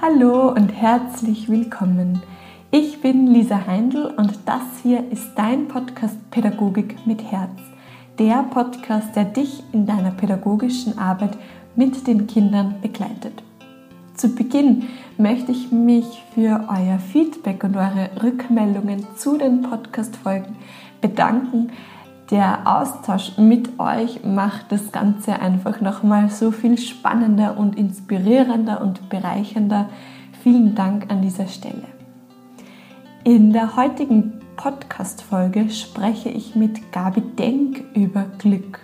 Hallo und herzlich willkommen. Ich bin Lisa Heindl und das hier ist dein Podcast Pädagogik mit Herz. Der Podcast, der dich in deiner pädagogischen Arbeit mit den Kindern begleitet. Zu Beginn möchte ich mich für euer Feedback und eure Rückmeldungen zu den Podcast-Folgen bedanken. Der Austausch mit euch macht das Ganze einfach nochmal so viel spannender und inspirierender und bereichernder. Vielen Dank an dieser Stelle. In der heutigen Podcast-Folge spreche ich mit Gabi Denk über Glück.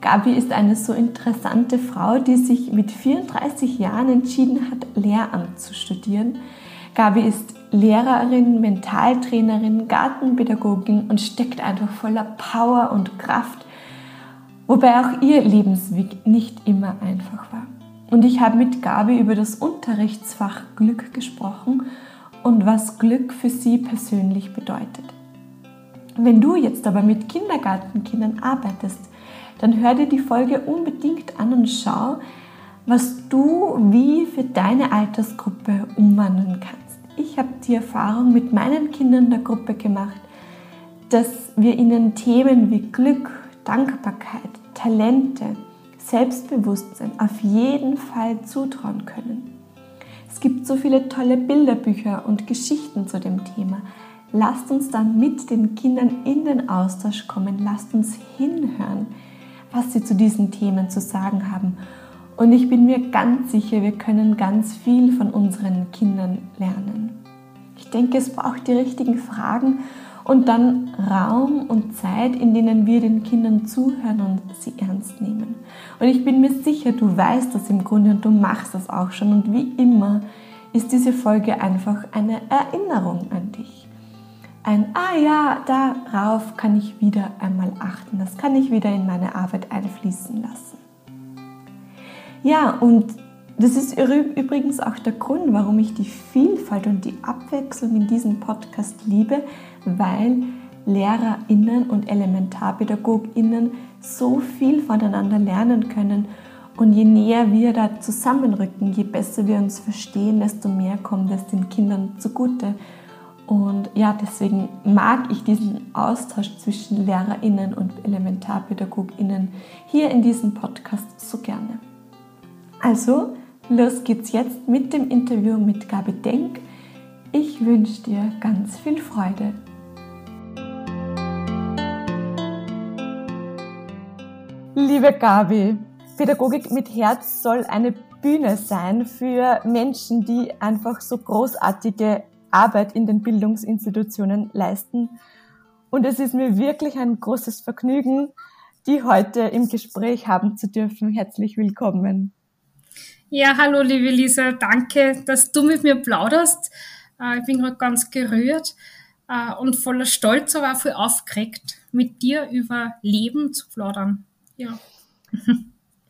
Gabi ist eine so interessante Frau, die sich mit 34 Jahren entschieden hat, Lehramt zu studieren. Gabi ist Lehrerin, Mentaltrainerin, Gartenpädagogin und steckt einfach voller Power und Kraft, wobei auch ihr Lebensweg nicht immer einfach war. Und ich habe mit Gabi über das Unterrichtsfach Glück gesprochen und was Glück für sie persönlich bedeutet. Wenn du jetzt aber mit Kindergartenkindern arbeitest, dann hör dir die Folge unbedingt an und schau, was du wie für deine Altersgruppe umwandeln kannst ich habe die Erfahrung mit meinen Kindern der Gruppe gemacht, dass wir ihnen Themen wie Glück, Dankbarkeit, Talente, Selbstbewusstsein auf jeden Fall zutrauen können. Es gibt so viele tolle Bilderbücher und Geschichten zu dem Thema. Lasst uns dann mit den Kindern in den Austausch kommen. Lasst uns hinhören, was sie zu diesen Themen zu sagen haben und ich bin mir ganz sicher, wir können ganz viel von unseren Kindern lernen. Ich denke, es braucht die richtigen Fragen und dann Raum und Zeit, in denen wir den Kindern zuhören und sie ernst nehmen. Und ich bin mir sicher, du weißt das im Grunde und du machst das auch schon. Und wie immer ist diese Folge einfach eine Erinnerung an dich. Ein, ah ja, darauf kann ich wieder einmal achten. Das kann ich wieder in meine Arbeit einfließen lassen. Ja, und das ist übrigens auch der Grund, warum ich die Vielfalt und die Abwechslung in diesem Podcast liebe, weil LehrerInnen und ElementarpädagogInnen so viel voneinander lernen können. Und je näher wir da zusammenrücken, je besser wir uns verstehen, desto mehr kommt es den Kindern zugute. Und ja, deswegen mag ich diesen Austausch zwischen LehrerInnen und ElementarpädagogInnen hier in diesem Podcast so gerne. Also, los geht's jetzt mit dem Interview mit Gabi Denk. Ich wünsche dir ganz viel Freude. Liebe Gabi, Pädagogik mit Herz soll eine Bühne sein für Menschen, die einfach so großartige Arbeit in den Bildungsinstitutionen leisten. Und es ist mir wirklich ein großes Vergnügen, die heute im Gespräch haben zu dürfen. Herzlich willkommen. Ja, hallo liebe Lisa, danke, dass du mit mir plauderst. Äh, ich bin gerade ganz gerührt äh, und voller Stolz, aber auch voll aufgeregt, mit dir über Leben zu plaudern. Ja.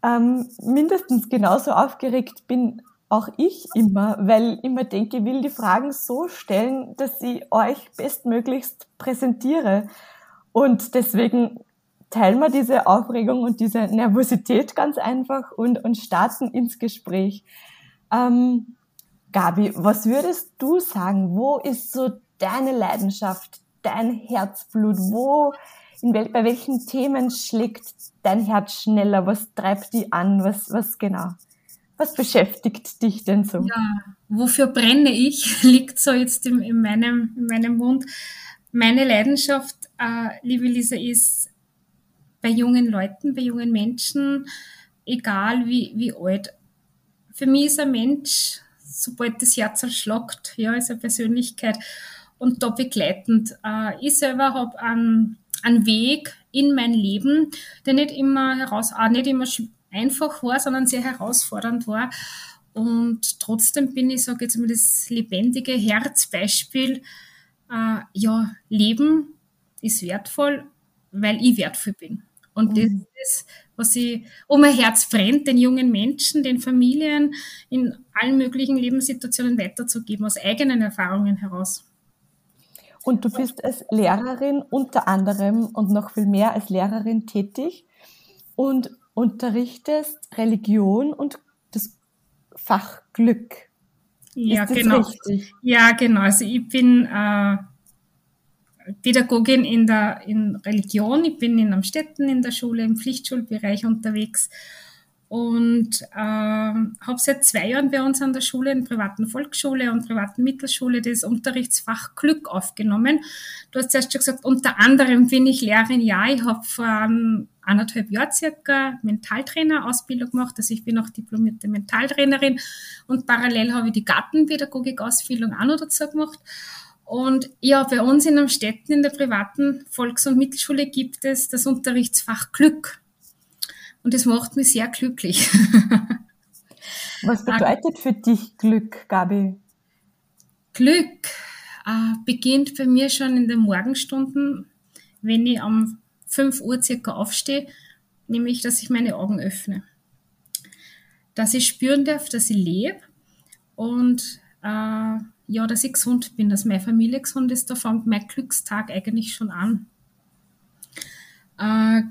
Ähm, mindestens genauso aufgeregt bin auch ich immer, weil ich immer denke, ich will die Fragen so stellen, dass ich euch bestmöglichst präsentiere. Und deswegen teilen wir diese Aufregung und diese Nervosität ganz einfach und, und starten ins Gespräch. Ähm, Gabi, was würdest du sagen? Wo ist so deine Leidenschaft, dein Herzblut? Wo, wel, bei welchen Themen schlägt dein Herz schneller? Was treibt die an? Was, was genau? Was beschäftigt dich denn so? Ja, wofür brenne ich? Liegt so jetzt in, in meinem, in meinem Mund. Meine Leidenschaft, äh, liebe Lisa, ist bei jungen Leuten, bei jungen Menschen, egal wie, wie alt. Für mich ist ein Mensch, sobald das Herz erschlockt, ja, ist eine Persönlichkeit und da begleitend. Äh, ich selber habe einen, einen Weg in mein Leben, der nicht immer heraus, auch nicht immer einfach war, sondern sehr herausfordernd war. Und trotzdem bin ich, sage jetzt mal, das lebendige Herzbeispiel. Äh, ja, Leben ist wertvoll, weil ich wertvoll bin. Und das mhm. ist, was ich um mein Herz brennt, den jungen Menschen, den Familien in allen möglichen Lebenssituationen weiterzugeben, aus eigenen Erfahrungen heraus. Und du bist als Lehrerin unter anderem und noch viel mehr als Lehrerin tätig und unterrichtest Religion und das Fach Glück. Ja, ist das genau. Richtig? Ja, genau. Also ich bin äh, Pädagogin in der in Religion. Ich bin in Amstetten in der Schule im Pflichtschulbereich unterwegs und äh, habe seit zwei Jahren bei uns an der Schule, in privaten Volksschule und privaten Mittelschule, das Unterrichtsfach Glück aufgenommen. Du hast zuerst schon gesagt, unter anderem bin ich Lehrerin. Ja, ich habe vor anderthalb Jahren circa Mentaltrainer-Ausbildung gemacht. Also ich bin auch diplomierte Mentaltrainerin und parallel habe ich die Gartenpädagogik-Ausbildung auch noch dazu gemacht. Und ja, bei uns in Amstetten in der privaten Volks- und Mittelschule gibt es das Unterrichtsfach Glück. Und das macht mich sehr glücklich. Was bedeutet für dich Glück, Gabi? Glück äh, beginnt bei mir schon in den Morgenstunden, wenn ich um 5 Uhr circa aufstehe, nämlich, dass ich meine Augen öffne. Dass ich spüren darf, dass ich lebe und äh, ja, dass ich gesund bin, dass meine Familie gesund ist, da fängt mein Glückstag eigentlich schon an. Äh,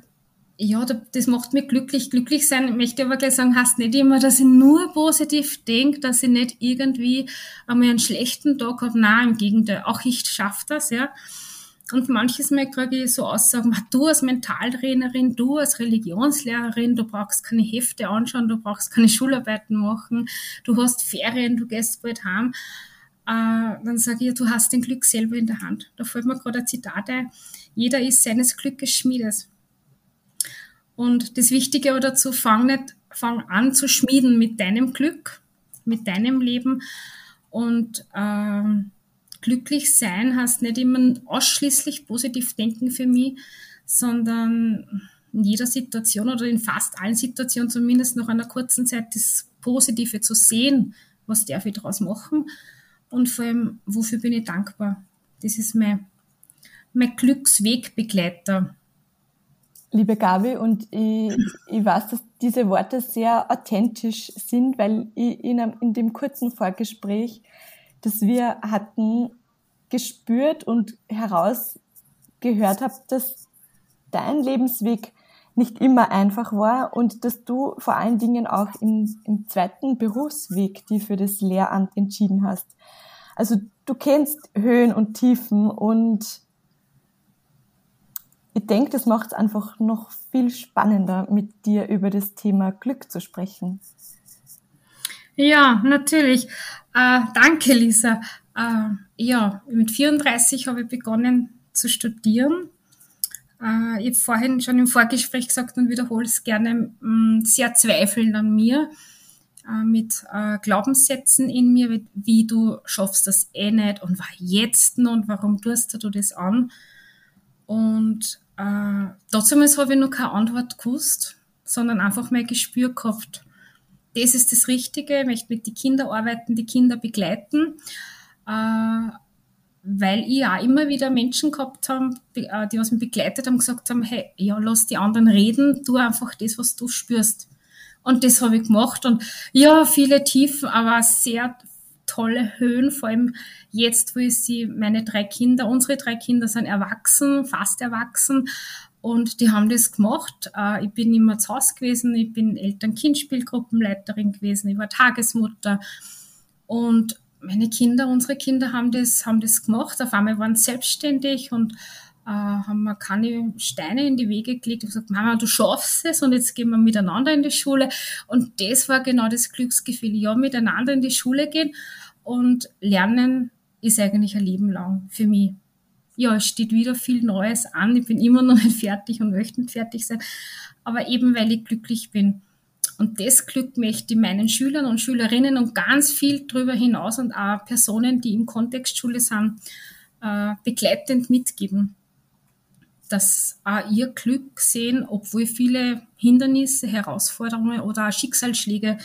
ja, das macht mich glücklich. Glücklich sein, ich möchte aber gleich sagen, heißt nicht immer, dass ich nur positiv denke, dass ich nicht irgendwie einmal einen schlechten Tag habe. Nein, im Gegenteil, auch ich schaffe das, ja. Und manches Mal kriege ich so Aussagen, du als Mentaltrainerin, du als Religionslehrerin, du brauchst keine Hefte anschauen, du brauchst keine Schularbeiten machen, du hast Ferien, du gehst bald heim äh, dann sage ich, du hast den Glück selber in der Hand. Da fällt mir gerade ein Zitat ein. Jeder ist seines Glückes Schmiedes. Und das Wichtige aber dazu, fang nicht, fang an zu schmieden mit deinem Glück, mit deinem Leben. Und äh, glücklich sein heißt nicht immer ausschließlich positiv denken für mich, sondern in jeder Situation oder in fast allen Situationen zumindest nach einer kurzen Zeit das Positive zu sehen, was darf ich daraus machen und vor allem, wofür bin ich dankbar? Das ist mein, mein Glückswegbegleiter. Liebe Gabi, und ich, ich weiß, dass diese Worte sehr authentisch sind, weil ich in, einem, in dem kurzen Vorgespräch, das wir hatten, gespürt und herausgehört habe, dass dein Lebensweg nicht immer einfach war und dass du vor allen Dingen auch im, im zweiten Berufsweg die für das Lehramt entschieden hast. Also du kennst Höhen und Tiefen und ich denke, das macht es einfach noch viel spannender, mit dir über das Thema Glück zu sprechen. Ja, natürlich. Äh, danke, Lisa. Äh, ja, mit 34 habe ich begonnen zu studieren. Äh, ich habe vorhin schon im Vorgespräch gesagt und wiederhole es gerne, mm, sehr zweifeln an mir äh, mit äh, Glaubenssätzen in mir, wie, du schaffst das eh nicht und war jetzt noch und warum tust du das an? Und äh, damals habe ich noch keine Antwort gewusst, sondern einfach mein Gespür gehabt. Das ist das Richtige, ich möchte mit den Kindern arbeiten, die Kinder begleiten, äh, weil ich auch immer wieder Menschen gehabt habe, äh, die was mich begleitet haben, gesagt haben, hey, ja, lass die anderen reden, tu einfach das, was du spürst. Und das habe ich gemacht. Und ja, viele Tiefen, aber sehr tolle Höhen, vor allem jetzt, wo ich sie, meine drei Kinder, unsere drei Kinder sind erwachsen, fast erwachsen. Und die haben das gemacht. Äh, ich bin immer zu Hause gewesen, ich bin Eltern-Kind-Spielgruppenleiterin gewesen, ich war Tagesmutter. Und meine Kinder, unsere Kinder haben das, haben das gemacht. Auf einmal waren sie selbstständig und äh, haben wir keine Steine in die Wege gelegt und gesagt, Mama, du schaffst es und jetzt gehen wir miteinander in die Schule. Und das war genau das Glücksgefühl. Ja, miteinander in die Schule gehen und lernen ist eigentlich ein Leben lang für mich. Ja, es steht wieder viel Neues an. Ich bin immer noch nicht fertig und möchte nicht fertig sein. Aber eben, weil ich glücklich bin. Und das Glück möchte ich meinen Schülern und Schülerinnen und ganz viel darüber hinaus und auch Personen, die im Kontext Schule sind, äh, begleitend mitgeben dass auch ihr Glück sehen, obwohl viele Hindernisse, Herausforderungen oder auch Schicksalsschläge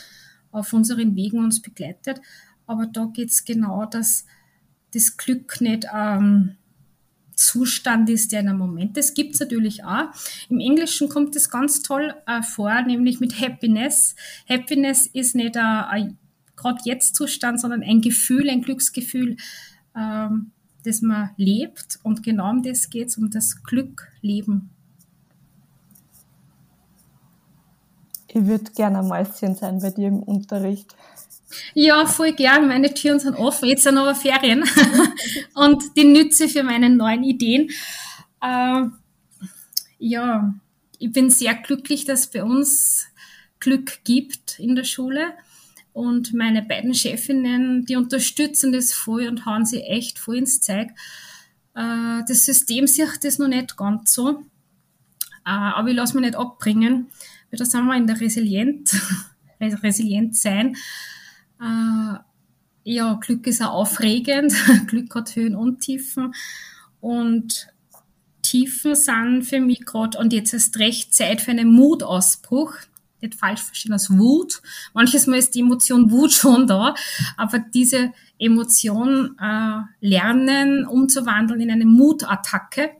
auf unseren Wegen uns begleitet. Aber da geht es genau, dass das Glück nicht ähm, Zustand ist, der in einem Moment. Das gibt es natürlich auch. Im Englischen kommt es ganz toll äh, vor, nämlich mit Happiness. Happiness ist nicht ein, gerade jetzt Zustand, sondern ein Gefühl, ein Glücksgefühl. Ähm, das man lebt. Und genau um das geht es, um das Glückleben. Ich würde gerne ein Mäuschen sein bei dir im Unterricht. Ja, voll gern. Meine Türen sind offen. Jetzt sind aber Ferien und die nütze für meine neuen Ideen. Ähm, ja, ich bin sehr glücklich, dass es bei uns Glück gibt in der Schule. Und meine beiden Chefinnen, die unterstützen das voll und hauen sie echt voll ins Zeug. Äh, das System sieht das noch nicht ganz so. Äh, aber ich lasse mich nicht abbringen, weil da sind wir in der Resilient, Resilient sein. Äh, ja, Glück ist auch aufregend. Glück hat Höhen und Tiefen. Und Tiefen sind für mich gerade, und jetzt ist recht Zeit für einen Mutausbruch. Nicht falsch verstehen als Wut. Manches Mal ist die Emotion Wut schon da, aber diese Emotion äh, lernen, umzuwandeln in eine Mutattacke,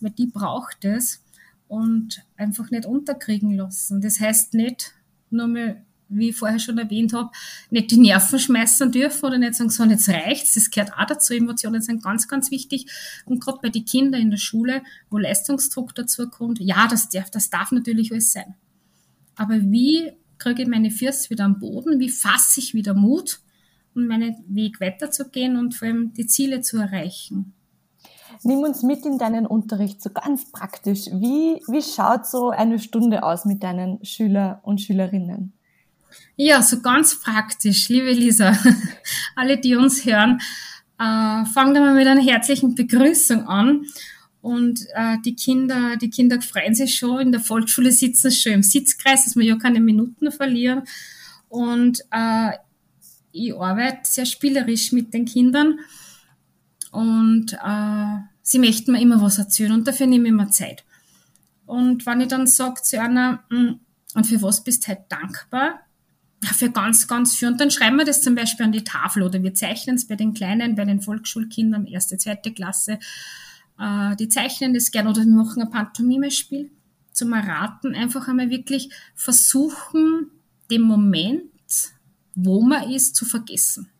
weil die braucht es und einfach nicht unterkriegen lassen. Das heißt nicht nur mal wie ich vorher schon erwähnt habe, nicht die Nerven schmeißen dürfen oder nicht sagen, so, jetzt reicht's. Das gehört auch dazu. Emotionen sind ganz, ganz wichtig. Und gerade bei den Kindern in der Schule, wo Leistungsdruck dazu kommt, ja, das darf, das darf natürlich alles sein. Aber wie kriege ich meine Füße wieder am Boden? Wie fasse ich wieder Mut, um meinen Weg weiterzugehen und vor allem die Ziele zu erreichen? Nimm uns mit in deinen Unterricht, so ganz praktisch. Wie, wie schaut so eine Stunde aus mit deinen Schüler und Schülerinnen? Ja, so ganz praktisch, liebe Lisa, alle, die uns hören, äh, fangen wir mal mit einer herzlichen Begrüßung an. Und äh, die Kinder, die Kinder freuen sich schon. In der Volksschule sitzen sie schon im Sitzkreis, dass wir ja keine Minuten verlieren. Und äh, ich arbeite sehr spielerisch mit den Kindern. Und äh, sie möchten mir immer was erzählen und dafür nehme ich mir Zeit. Und wenn ich dann sage zu einer, hm, und für was bist du halt dankbar? Für ganz, ganz viel. Und dann schreiben wir das zum Beispiel an die Tafel oder wir zeichnen es bei den Kleinen, bei den Volksschulkindern, erste, zweite Klasse. Äh, die zeichnen das gerne oder wir machen ein Pantomime-Spiel zum Erraten. Einfach einmal wirklich versuchen, den Moment, wo man ist, zu vergessen.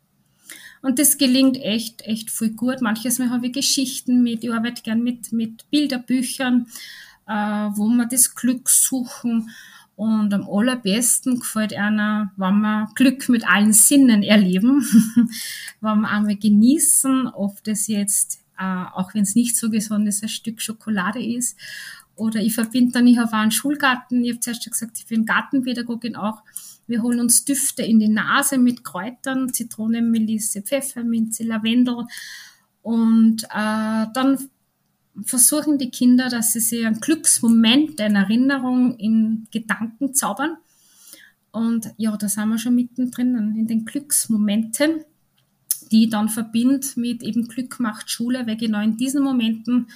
Und das gelingt echt, echt viel gut. Manches Mal habe ich Geschichten mit, ich arbeite gern mit, mit Bilderbüchern, äh, wo wir das Glück suchen. Und am allerbesten gefällt einer, wenn wir Glück mit allen Sinnen erleben, wenn wir einmal genießen, ob das jetzt, äh, auch wenn es nicht so gesund ist, ein Stück Schokolade ist. Oder ich verbinde dann, ich habe einen Schulgarten, ich habe zuerst schon gesagt, ich bin Gartenpädagogin auch. Wir holen uns Düfte in die Nase mit Kräutern, Zitrone, Melisse, Pfefferminze, Lavendel. Und äh, dann versuchen die Kinder, dass sie sich einen Glücksmoment, eine Erinnerung in Gedanken zaubern. Und ja, da sind wir schon mittendrin in den Glücksmomenten, die ich dann verbindet mit eben Glück macht Schule, weil genau in diesen Momenten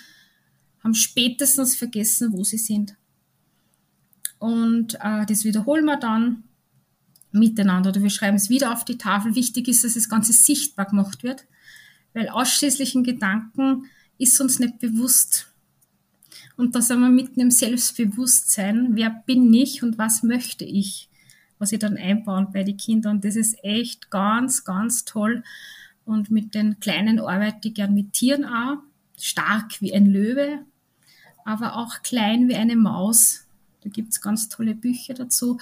haben spätestens vergessen, wo sie sind. Und äh, das wiederholen wir dann miteinander oder wir schreiben es wieder auf die Tafel. Wichtig ist, dass das Ganze sichtbar gemacht wird, weil ausschließlich in Gedanken ist uns nicht bewusst. Und da sind wir mitten im Selbstbewusstsein. Wer bin ich und was möchte ich? Was ich dann einbauen bei den Kindern. Und das ist echt ganz, ganz toll. Und mit den Kleinen arbeite ich gern mit Tieren auch. Stark wie ein Löwe, aber auch klein wie eine Maus. Da gibt's ganz tolle Bücher dazu,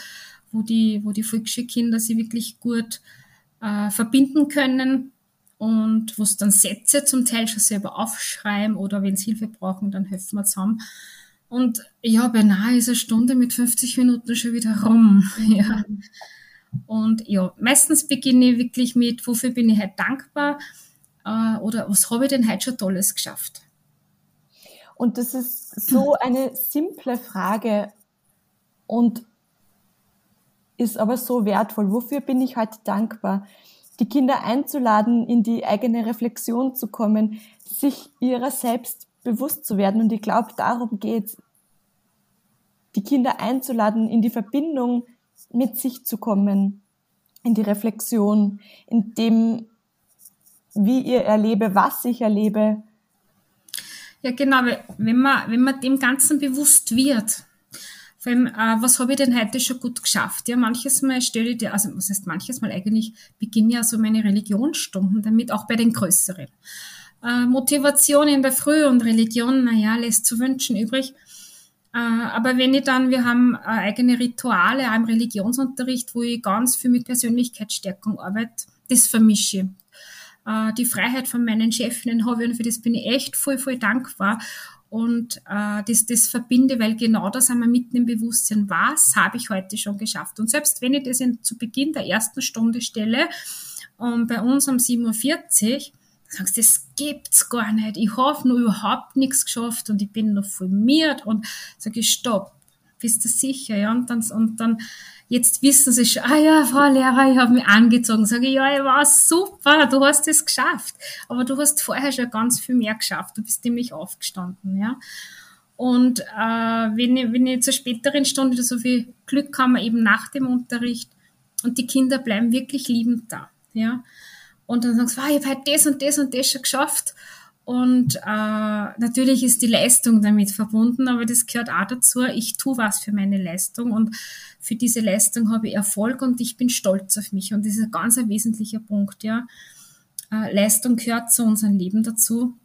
wo die, wo die Volksschulkinder sie wirklich gut äh, verbinden können und wo es dann Sätze zum Teil schon selber aufschreiben oder wenn sie Hilfe brauchen, dann helfen wir zusammen. Und ja, beinahe ist eine Stunde mit 50 Minuten schon wieder rum. Ja. Und ja, meistens beginne ich wirklich mit, wofür bin ich heute dankbar äh, oder was habe ich denn heute schon Tolles geschafft. Und das ist so eine simple Frage und ist aber so wertvoll. Wofür bin ich heute dankbar? Die Kinder einzuladen, in die eigene Reflexion zu kommen, sich ihrer selbst bewusst zu werden. Und ich glaube, darum geht die Kinder einzuladen, in die Verbindung mit sich zu kommen, in die Reflexion, in dem, wie ihr erlebe, was ich erlebe. Ja, genau, wenn man, wenn man dem Ganzen bewusst wird, vor allem, äh, was habe ich denn heute schon gut geschafft? Ja, manches Mal stelle ich dir, also was heißt manches Mal eigentlich, beginne ja so meine Religionsstunden damit, auch bei den größeren. Äh, Motivation in der Früh und Religion, naja, lässt zu wünschen übrig. Äh, aber wenn ich dann, wir haben äh, eigene Rituale, auch im Religionsunterricht, wo ich ganz viel mit Persönlichkeitsstärkung arbeite, das vermische ich. Äh, die Freiheit von meinen Chefinnen habe ich und für das bin ich echt voll, voll dankbar. Und äh, das, das verbinde, weil genau das wir mitten im Bewusstsein, was habe ich heute schon geschafft. Und selbst wenn ich das in, zu Beginn der ersten Stunde stelle, und bei uns um 7.40 Uhr, sagst, das gibt's gar nicht. Ich habe nur überhaupt nichts geschafft und ich bin noch formiert und sage ich, stopp, bist du sicher? Ja, und dann, und dann, jetzt wissen sie schon, ah ja, Frau Lehrer, ich habe mich angezogen. Sage ich, ja, ich war super, du hast es geschafft. Aber du hast vorher schon ganz viel mehr geschafft. Du bist nämlich aufgestanden, ja. Und äh, wenn, ich, wenn ich zur späteren Stunde so viel Glück haben wir eben nach dem Unterricht und die Kinder bleiben wirklich liebend da, ja. Und dann sagst du, wow, ich habe heute das und das und das schon geschafft. Und äh, natürlich ist die Leistung damit verbunden, aber das gehört auch dazu. Ich tue was für meine Leistung und für diese Leistung habe ich Erfolg und ich bin stolz auf mich. Und das ist ein ganz ein wesentlicher Punkt, ja. Äh, Leistung gehört zu unserem Leben dazu.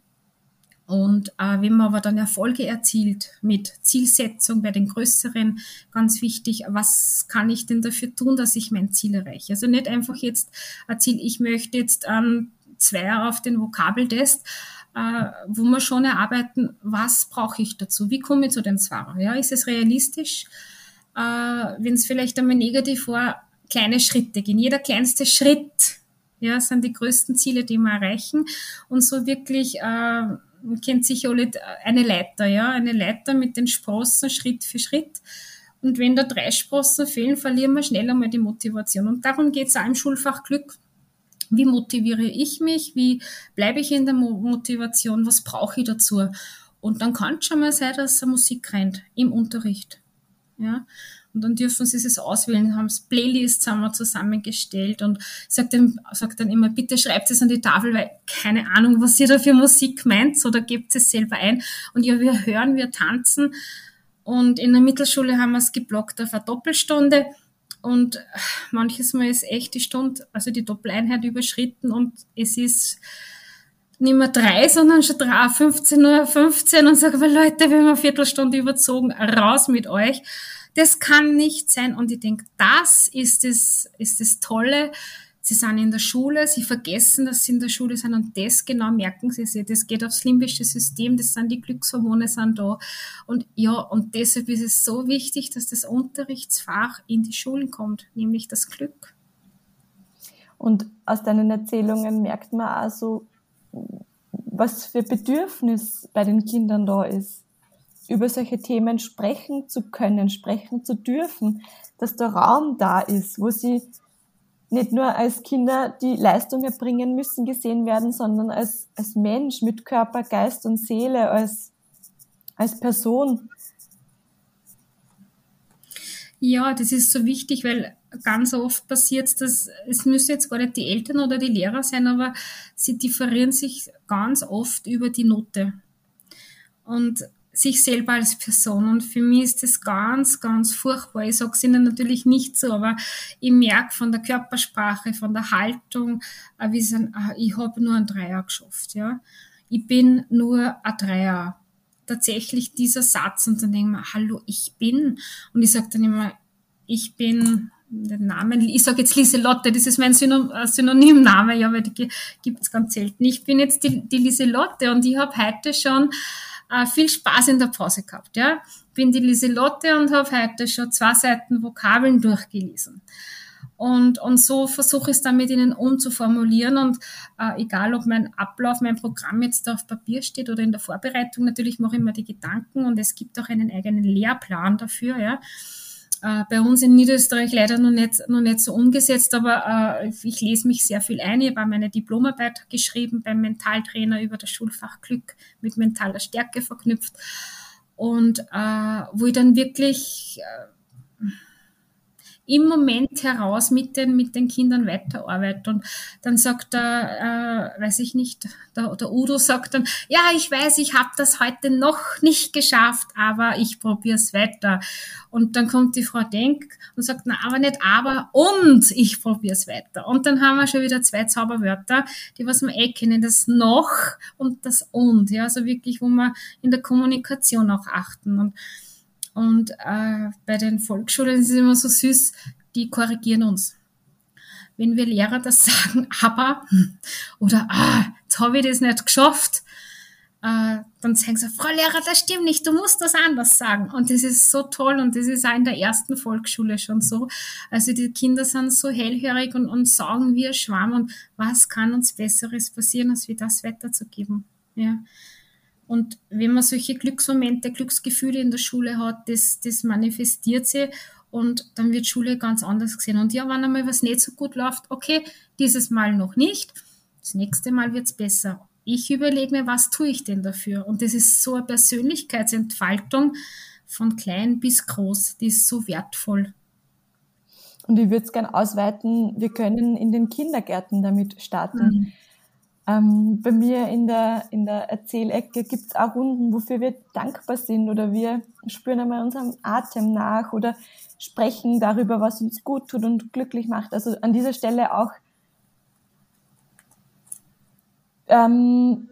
Und äh, wenn man aber dann Erfolge erzielt mit Zielsetzung bei den größeren, ganz wichtig, was kann ich denn dafür tun, dass ich mein Ziel erreiche? Also nicht einfach jetzt ein Ziel, ich möchte jetzt ähm, Zweier auf den Vokabeltest, wo wir schon erarbeiten, was brauche ich dazu? Wie komme ich zu den Zweier? Ja, ist es realistisch? Äh, wenn es vielleicht einmal negativ war, kleine Schritte gehen. Jeder kleinste Schritt ja, sind die größten Ziele, die wir erreichen. Und so wirklich äh, kennt sicher alle eine Leiter, ja, eine Leiter mit den Sprossen Schritt für Schritt. Und wenn da drei Sprossen fehlen, verlieren wir schnell einmal die Motivation. Und darum geht es auch im Schulfach Glück. Wie motiviere ich mich? Wie bleibe ich in der Motivation? Was brauche ich dazu? Und dann kann es schon mal sein, dass Musik rennt im Unterricht. Ja, und dann dürfen sie es auswählen, haben Playlists haben zusammengestellt und sagt dann, sagt dann immer, bitte schreibt es an die Tafel, weil keine Ahnung, was ihr da für Musik meint, oder gebt es selber ein. Und ja, wir hören, wir tanzen. Und in der Mittelschule haben wir es geblockt auf eine Doppelstunde. Und manches Mal ist echt die Stunde, also die Doppeleinheit überschritten und es ist nicht mehr drei, sondern schon drei, 15 Uhr 15 und sage, Leute, wir haben eine Viertelstunde überzogen, raus mit euch. Das kann nicht sein. Und ich denke, das ist das, ist das Tolle. Sie sind in der Schule, sie vergessen, dass sie in der Schule sind und das genau merken sie sich. Das geht aufs limbische System, das sind die Glückshormone sind da. Und ja, und deshalb ist es so wichtig, dass das Unterrichtsfach in die Schulen kommt, nämlich das Glück. Und aus deinen Erzählungen merkt man also, was für Bedürfnis bei den Kindern da ist über solche Themen sprechen zu können, sprechen zu dürfen, dass der Raum da ist, wo sie nicht nur als Kinder, die Leistung erbringen müssen, gesehen werden, sondern als, als Mensch mit Körper, Geist und Seele, als, als Person. Ja, das ist so wichtig, weil ganz oft passiert dass es müssen jetzt gar nicht die Eltern oder die Lehrer sein, aber sie differieren sich ganz oft über die Note. Und sich selber als Person. Und für mich ist das ganz, ganz furchtbar. Ich sage es Ihnen natürlich nicht so, aber ich merke von der Körpersprache, von der Haltung, äh, wie sie, ah, ich habe nur ein Dreier geschafft. Ja? Ich bin nur ein Dreier. Tatsächlich dieser Satz und dann denke ich mir, hallo, ich bin. Und ich sage dann immer, ich bin den Namen, ich sage jetzt Lieselotte, das ist mein äh, Synonymname, ja, weil die gibt es ganz selten. Ich bin jetzt die, die Lieselotte und ich habe heute schon äh, viel Spaß in der Pause gehabt. Ja? Bin die Lieselotte und habe heute schon zwei Seiten Vokabeln durchgelesen. Und, und so versuche ich es dann mit ihnen umzuformulieren. Und äh, egal, ob mein Ablauf, mein Programm jetzt da auf Papier steht oder in der Vorbereitung, natürlich mache ich mir die Gedanken und es gibt auch einen eigenen Lehrplan dafür. Ja äh, bei uns in Niederösterreich leider noch nicht, noch nicht so umgesetzt, aber äh, ich lese mich sehr viel ein. Ich habe meine Diplomarbeit geschrieben beim Mentaltrainer über das Schulfach Glück mit mentaler Stärke verknüpft und äh, wo ich dann wirklich äh, im Moment heraus mit den, mit den Kindern weiterarbeitet. Und dann sagt er, äh, weiß ich nicht, der, der Udo sagt dann, ja, ich weiß, ich habe das heute noch nicht geschafft, aber ich probiere es weiter. Und dann kommt die Frau Denk und sagt, na, aber nicht aber und ich probiere es weiter. Und dann haben wir schon wieder zwei Zauberwörter, die was wir eh kennen, das noch und das und. Ja, also wirklich, wo wir in der Kommunikation auch achten. Und Und äh, bei den Volksschulen ist es immer so süß, die korrigieren uns. Wenn wir Lehrer das sagen, aber oder ah, jetzt habe ich das nicht geschafft, äh, dann sagen sie, Frau Lehrer, das stimmt nicht, du musst das anders sagen. Und das ist so toll und das ist auch in der ersten Volksschule schon so. Also die Kinder sind so hellhörig und, und sagen ein Schwamm und was kann uns Besseres passieren, als wie das weiterzugeben. Ja. Und wenn man solche Glücksmomente, Glücksgefühle in der Schule hat, das, das manifestiert sie und dann wird Schule ganz anders gesehen. Und ja, wenn einmal was nicht so gut läuft, okay, dieses Mal noch nicht, das nächste Mal wird's besser ich überlege mir, was tue ich denn dafür? Und das ist so eine Persönlichkeitsentfaltung von klein bis groß, die ist so wertvoll. Und ich würde es gerne ausweiten, wir können in den Kindergärten damit starten. Mhm. Ähm, bei mir in der, in der Erzählecke gibt es auch Runden, wofür wir dankbar sind oder wir spüren einmal unserem Atem nach oder sprechen darüber, was uns gut tut und glücklich macht. Also an dieser Stelle auch ähm,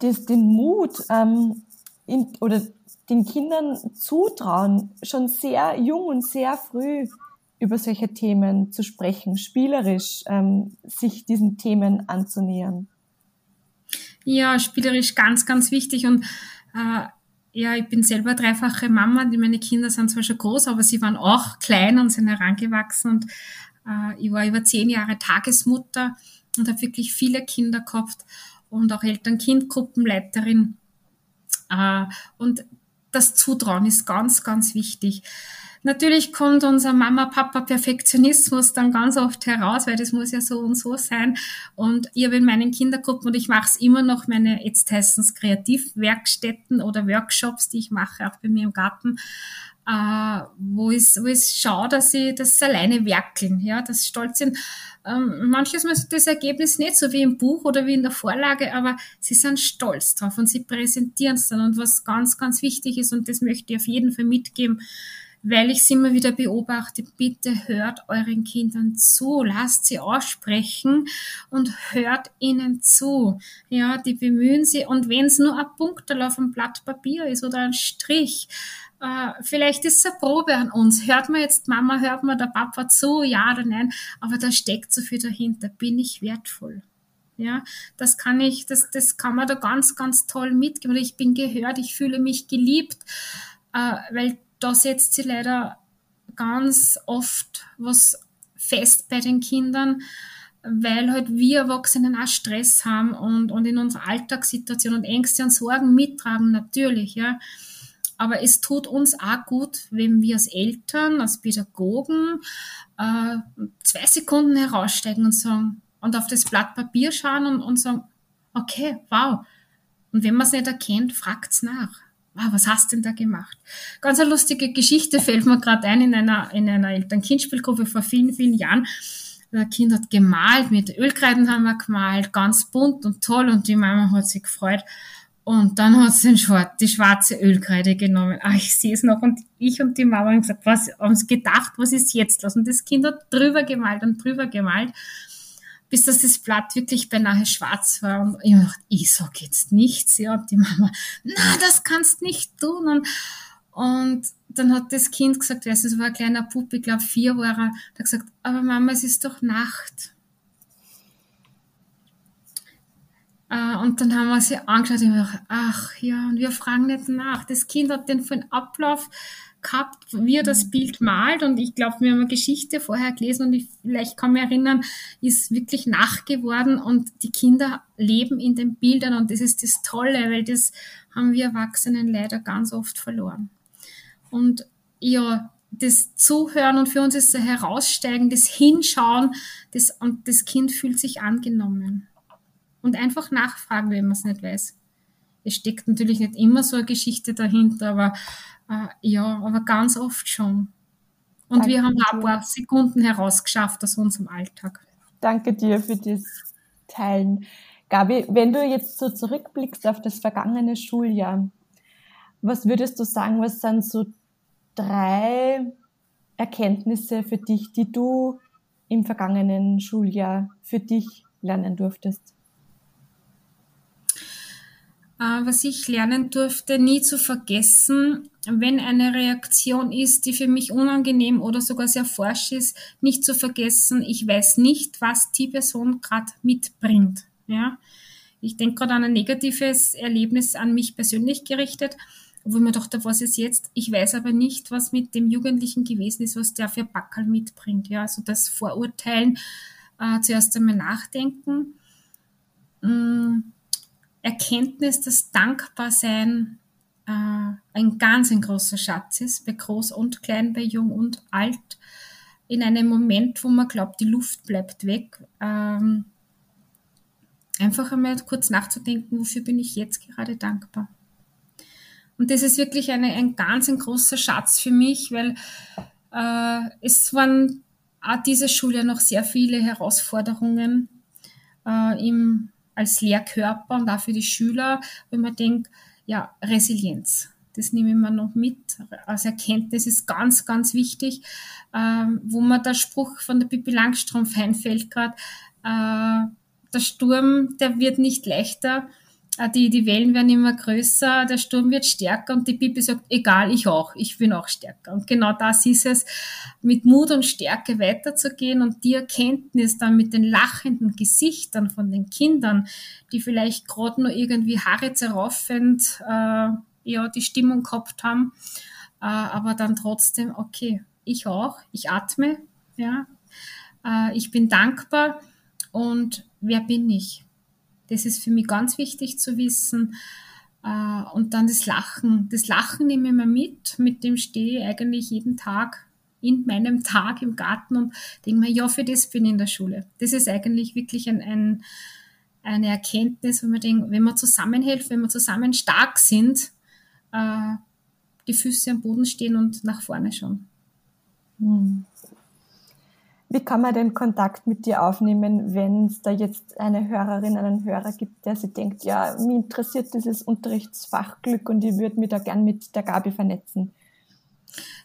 das, den Mut ähm, in, oder den Kindern zutrauen, schon sehr jung und sehr früh über solche Themen zu sprechen, spielerisch ähm, sich diesen Themen anzunähern. Ja, spielerisch ganz, ganz wichtig und äh, ja, ich bin selber dreifache Mama, meine Kinder sind zwar schon groß, aber sie waren auch klein und sind herangewachsen und äh, ich war über zehn Jahre Tagesmutter und habe wirklich viele Kinder gehabt und auch Eltern-Kind-Gruppenleiterin. Äh, und das Zutrauen ist ganz, ganz wichtig. Natürlich kommt unser Mama-Papa-Perfektionismus dann ganz oft heraus, weil das muss ja so und so sein. Und ich habe in meinen Kindergruppen, und ich mache es immer noch, meine jetzt heißen es Kreativwerkstätten oder Workshops, die ich mache, auch bei mir im Garten, äh, wo, ich, wo ich schaue, dass sie das alleine werkeln, ja, das stolz sind. Ähm, manches Mal ist das Ergebnis nicht so wie im Buch oder wie in der Vorlage, aber sie sind stolz drauf und sie präsentieren es dann. Und was ganz, ganz wichtig ist, und das möchte ich auf jeden Fall mitgeben, weil ich es immer wieder beobachte, bitte hört euren Kindern zu, lasst sie aussprechen und hört ihnen zu. Ja, die bemühen sie und wenn es nur ein Punkt auf einem Blatt Papier ist oder ein Strich, äh, vielleicht ist es eine Probe an uns. Hört man jetzt Mama, hört man der Papa zu, ja oder nein, aber da steckt so viel dahinter. Bin ich wertvoll? Ja, das kann ich, das, das kann man da ganz, ganz toll mitgeben. Ich bin gehört, ich fühle mich geliebt, äh, weil da setzt sie leider ganz oft was fest bei den Kindern, weil halt wir Erwachsenen auch Stress haben und, und in unserer Alltagssituation und Ängste und Sorgen mittragen, natürlich, ja. Aber es tut uns auch gut, wenn wir als Eltern, als Pädagogen äh, zwei Sekunden heraussteigen und sagen und auf das Blatt Papier schauen und, und sagen, okay, wow. Und wenn man es nicht erkennt, fragt's nach. Wow, was hast denn da gemacht? Ganz eine lustige Geschichte fällt mir gerade ein in einer, in einer Eltern-Kind-Spielgruppe vor vielen, vielen Jahren. Das Kind hat gemalt, mit Ölkreiden haben wir gemalt, ganz bunt und toll und die Mama hat sich gefreut. Und dann hat sie den Schwarz, die schwarze Ölkreide genommen. Ah, ich sehe es noch. Und ich und die Mama haben gesagt, was, haben sie gedacht, was ist jetzt los? Und das Kind hat drüber gemalt und drüber gemalt, bis dass das Blatt wirklich beinahe schwarz war. Und ich habe gedacht, ich sag jetzt nichts. Ja, und die Mama, na, das kannst nicht tun. Und, und dann hat das Kind gesagt, weißt du, es war ein kleiner Puppe, ich glaube vier war er, hat gesagt, aber Mama, es ist doch Nacht. Äh, und dann haben wir sie angeschaut und gedacht, ach ja, und wir fragen nicht nach. Das Kind hat den vollen Ablauf gehabt, wie er das Bild malt. Und ich glaube, wir haben eine Geschichte vorher gelesen und ich vielleicht kann mich erinnern, ist wirklich nachgeworden und die Kinder leben in den Bildern und das ist das Tolle, weil das haben wir Erwachsenen leider ganz oft verloren. Und ja, das Zuhören und für uns ist das Heraussteigen, das Hinschauen, das, und das Kind fühlt sich angenommen und einfach nachfragen, wenn man es nicht weiß. Es steckt natürlich nicht immer so eine Geschichte dahinter, aber äh, ja, aber ganz oft schon. Und Danke wir haben ein paar Sekunden herausgeschafft aus unserem Alltag. Danke dir für das Teilen. Gabi, wenn du jetzt so zurückblickst auf das vergangene Schuljahr, was würdest du sagen, was sind so drei Erkenntnisse für dich, die du im vergangenen Schuljahr für dich lernen durftest? Äh, was ich lernen durfte, nie zu vergessen, wenn eine Reaktion ist, die für mich unangenehm oder sogar sehr forsch ist, nicht zu vergessen, ich weiß nicht, was die Person gerade mitbringt. Ja, ich denke gerade an ein negatives Erlebnis an mich persönlich gerichtet, wo ich mir dachte, was ist jetzt? Ich weiß aber nicht, was mit dem Jugendlichen gewesen ist, was der für Backel mitbringt. Ja, also das Vorurteilen, äh, zuerst einmal nachdenken. Mm Erkenntnis, dass Dankbarsein äh, ein ganz ein großer Schatz ist, bei groß und klein, bei jung und alt. In einem Moment, wo man glaubt, die Luft bleibt weg, ähm, einfach einmal kurz nachzudenken, wofür bin ich jetzt gerade dankbar. Und das ist wirklich eine, ein ganz ein großer Schatz für mich, weil äh, es waren auch diese Schule noch sehr viele Herausforderungen äh, im als Lehrkörper und auch für die Schüler, wenn man denkt, ja, Resilienz. Das nehme ich mir noch mit. Als Erkenntnis ist ganz, ganz wichtig, ähm, wo man der Spruch von der Pippi Langstrumpf einfällt gerade, äh, der Sturm, der wird nicht leichter, die, die Wellen werden immer größer, der Sturm wird stärker und die Bibi sagt, egal, ich auch, ich bin auch stärker. Und genau das ist es, mit Mut und Stärke weiterzugehen und die Erkenntnis dann mit den lachenden Gesichtern von den Kindern, die vielleicht gerade nur irgendwie Haare zerraufend äh, ja, die Stimmung gehabt haben, äh, aber dann trotzdem, okay, ich auch, ich atme, ja, äh, ich bin dankbar und wer bin ich? Das ist für mich ganz wichtig zu wissen. Äh, und dann das Lachen. Das Lachen nehme ich mir mit. Mit dem stehe ich eigentlich jeden Tag in meinem Tag im Garten und denke mir, ja, für das bin ich in der Schule. Das ist eigentlich wirklich ein, ein, eine Erkenntnis, wenn man denkt, wenn man zusammenhält, wenn wir zusammen stark sind, äh, die Füße am Boden stehen und nach vorne schauen. Hm. Wie kann man den Kontakt mit dir aufnehmen, wenn es da jetzt eine Hörerin, einen Hörer gibt, der sich denkt, ja, mich interessiert dieses Unterrichtsfachglück und ich würde mich da gern mit der Gabi vernetzen?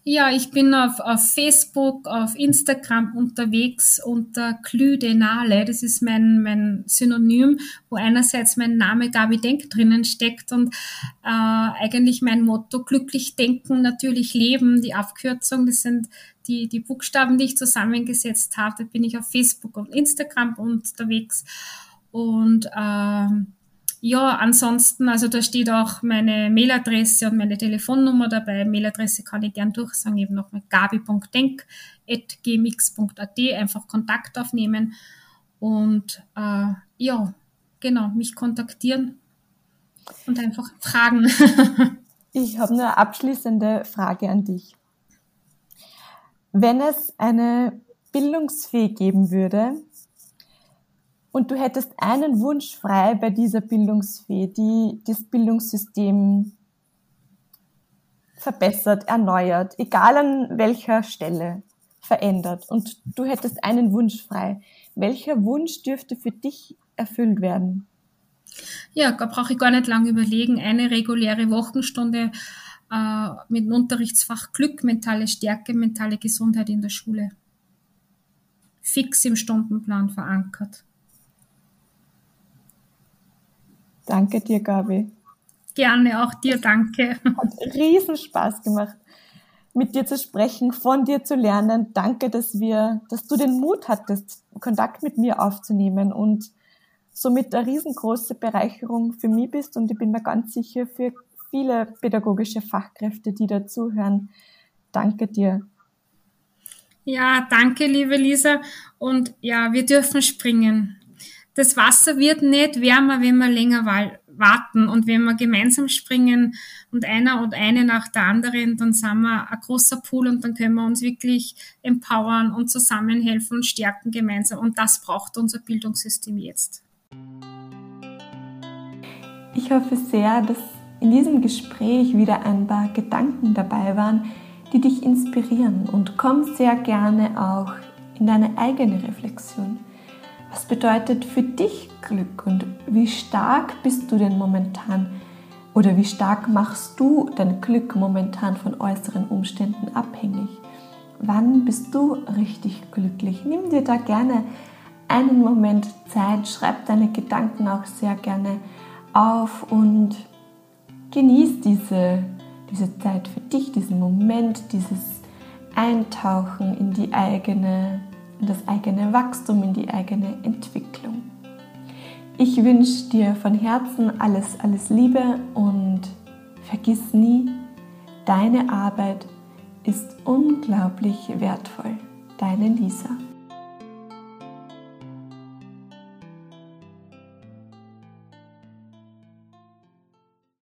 Ja, ich bin auf, auf Facebook, auf Instagram unterwegs unter Klüdenale. Das ist mein, mein Synonym, wo einerseits mein Name Gabi Denk drinnen steckt und äh, eigentlich mein Motto glücklich denken, natürlich leben. Die Abkürzung, das sind die, die Buchstaben, die ich zusammengesetzt habe. Da bin ich auf Facebook und Instagram unterwegs. Und ähm, ja, ansonsten, also da steht auch meine Mailadresse und meine Telefonnummer dabei. Mailadresse kann ich gern durchsagen, eben nochmal gabi.denk.gmx.at, einfach Kontakt aufnehmen und äh, ja, genau, mich kontaktieren und einfach fragen. ich habe eine abschließende Frage an dich. Wenn es eine Bildungsfee geben würde, und du hättest einen Wunsch frei bei dieser Bildungsfee, die das Bildungssystem verbessert, erneuert, egal an welcher Stelle verändert und du hättest einen Wunsch frei. Welcher Wunsch dürfte für dich erfüllt werden? Ja, da brauche ich gar nicht lange überlegen. Eine reguläre Wochenstunde äh, mit dem Unterrichtsfach Glück, mentale Stärke, mentale Gesundheit in der Schule. Fix im Stundenplan verankert. Danke dir, Gabi. Gerne, auch dir danke. Hat riesen Spaß gemacht, mit dir zu sprechen, von dir zu lernen. Danke, dass wir, dass du den Mut hattest, Kontakt mit mir aufzunehmen und somit eine riesengroße Bereicherung für mich bist und ich bin mir ganz sicher für viele pädagogische Fachkräfte, die dazuhören. Danke dir. Ja, danke, liebe Lisa. Und ja, wir dürfen springen das Wasser wird nicht wärmer, wenn wir länger warten und wenn wir gemeinsam springen und einer und eine nach der anderen, dann sind wir ein großer Pool und dann können wir uns wirklich empowern und zusammenhelfen und stärken gemeinsam und das braucht unser Bildungssystem jetzt. Ich hoffe sehr, dass in diesem Gespräch wieder ein paar Gedanken dabei waren, die dich inspirieren und komm sehr gerne auch in deine eigene Reflexion. Was bedeutet für dich Glück und wie stark bist du denn momentan oder wie stark machst du dein Glück momentan von äußeren Umständen abhängig? Wann bist du richtig glücklich? Nimm dir da gerne einen Moment Zeit, schreib deine Gedanken auch sehr gerne auf und genieß diese, diese Zeit für dich, diesen Moment, dieses Eintauchen in die eigene, in das eigene Wachstum, in die eigene Entwicklung. Ich wünsche dir von Herzen alles, alles Liebe und vergiss nie, deine Arbeit ist unglaublich wertvoll. Deine Lisa.